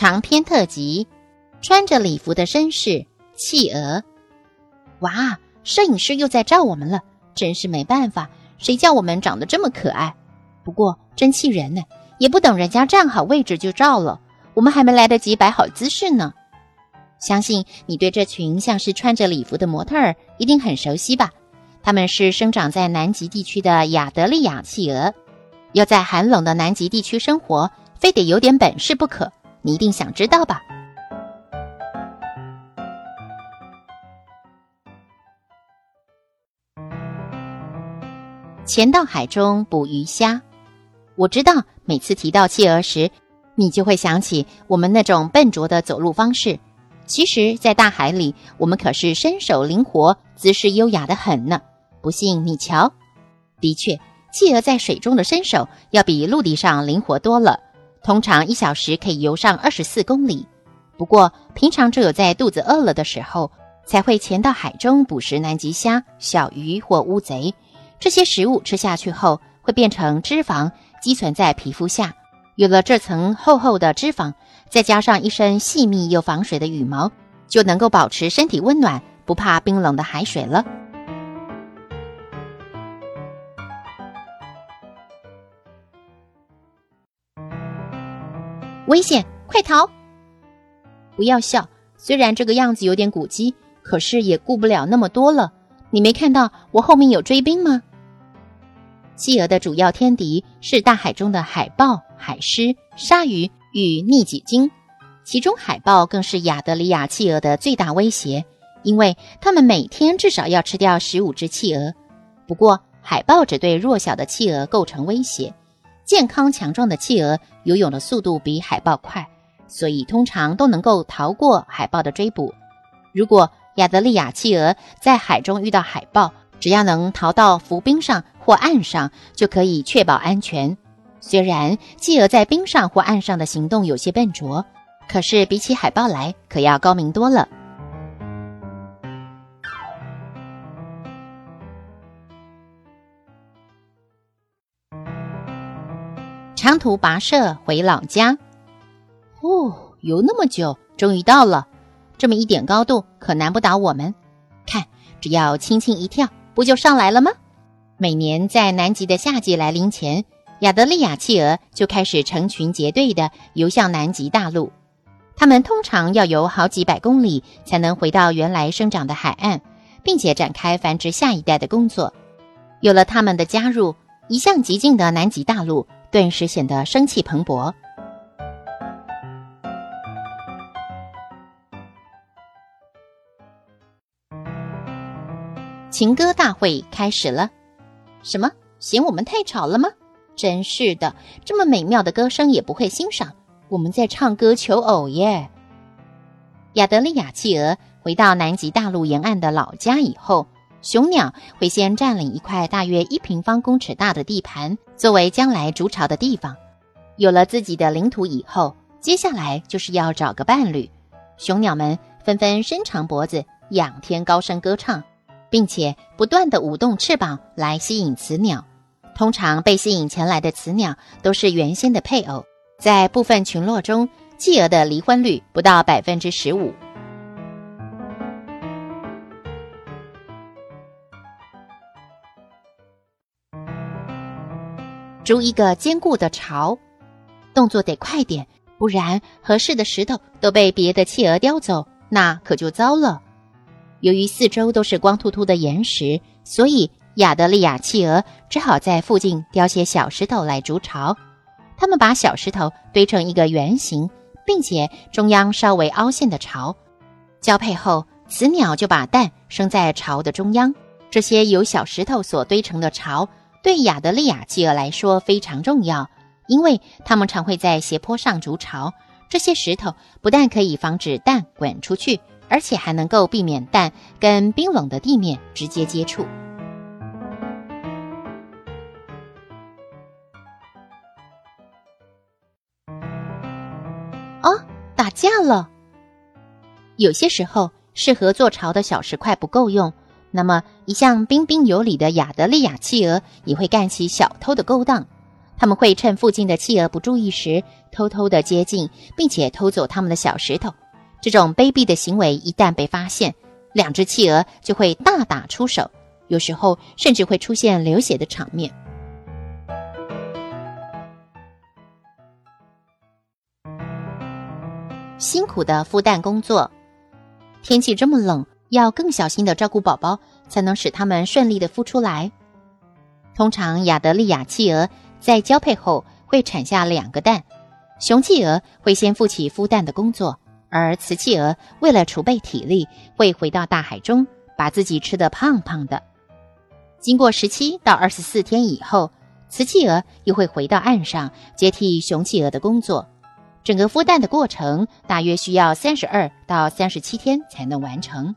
长篇特辑：穿着礼服的绅士企鹅。哇，摄影师又在照我们了，真是没办法，谁叫我们长得这么可爱？不过真气人呢，也不等人家站好位置就照了，我们还没来得及摆好姿势呢。相信你对这群像是穿着礼服的模特儿一定很熟悉吧？他们是生长在南极地区的亚德利亚企鹅，要在寒冷的南极地区生活，非得有点本事不可。你一定想知道吧？潜到海中捕鱼虾，我知道每次提到企鹅时，你就会想起我们那种笨拙的走路方式。其实，在大海里，我们可是身手灵活、姿势优雅的很呢。不信你瞧，的确，企鹅在水中的身手要比陆地上灵活多了。通常一小时可以游上二十四公里，不过平常只有在肚子饿了的时候，才会潜到海中捕食南极虾、小鱼或乌贼。这些食物吃下去后，会变成脂肪，积存在皮肤下。有了这层厚厚的脂肪，再加上一身细密又防水的羽毛，就能够保持身体温暖，不怕冰冷的海水了。危险！快逃！不要笑，虽然这个样子有点古鸡，可是也顾不了那么多了。你没看到我后面有追兵吗？企鹅的主要天敌是大海中的海豹、海狮、鲨鱼与逆戟鲸，其中海豹更是亚德里亚企鹅的最大威胁，因为它们每天至少要吃掉十五只企鹅。不过，海豹只对弱小的企鹅构成威胁。健康强壮的企鹅游泳的速度比海豹快，所以通常都能够逃过海豹的追捕。如果亚德利亚企鹅在海中遇到海豹，只要能逃到浮冰上或岸上，就可以确保安全。虽然企鹅在冰上或岸上的行动有些笨拙，可是比起海豹来，可要高明多了。长途跋涉回老家，哦，游那么久，终于到了。这么一点高度，可难不倒我们。看，只要轻轻一跳，不就上来了吗？每年在南极的夏季来临前，亚德利亚企鹅就开始成群结队的游向南极大陆。它们通常要游好几百公里，才能回到原来生长的海岸，并且展开繁殖下一代的工作。有了它们的加入，一向寂静的南极大陆。顿时显得生气蓬勃。情歌大会开始了。什么？嫌我们太吵了吗？真是的，这么美妙的歌声也不会欣赏。我们在唱歌求偶耶。亚德利亚企鹅回到南极大陆沿岸的老家以后。雄鸟会先占领一块大约一平方公尺大的地盘，作为将来筑巢的地方。有了自己的领土以后，接下来就是要找个伴侣。雄鸟们纷纷伸长脖子，仰天高声歌唱，并且不断地舞动翅膀来吸引雌鸟。通常被吸引前来的雌鸟都是原先的配偶。在部分群落中，企鹅的离婚率不到百分之十五。筑一个坚固的巢，动作得快点，不然合适的石头都被别的企鹅叼走，那可就糟了。由于四周都是光秃秃的岩石，所以亚德利亚企鹅只好在附近雕些小石头来筑巢。他们把小石头堆成一个圆形，并且中央稍微凹陷的巢。交配后，雌鸟就把蛋生在巢的中央，这些由小石头所堆成的巢，对亚德利亚企鹅来说非常重要，因为它们常会在斜坡上筑巢。这些石头不但可以防止蛋滚出去，而且还能够避免蛋跟冰冷的地面直接接触。哦，打架了！有些时候，适合做巢的小石块不够用。那么，一向彬彬有礼的亚德利亚企鹅也会干起小偷的勾当。他们会趁附近的企鹅不注意时，偷偷的接近，并且偷走他们的小石头。这种卑鄙的行为一旦被发现，两只企鹅就会大打出手，有时候甚至会出现流血的场面。辛苦的孵蛋工作，天气这么冷。要更小心的照顾宝宝，才能使它们顺利的孵出来。通常，亚德利亚企鹅在交配后会产下两个蛋。雄企鹅会先负起孵蛋的工作，而雌企鹅为了储备体力，会回到大海中，把自己吃得胖胖的。经过十七到二十四天以后，雌企鹅又会回到岸上接替雄企鹅的工作。整个孵蛋的过程大约需要三十二到三十七天才能完成。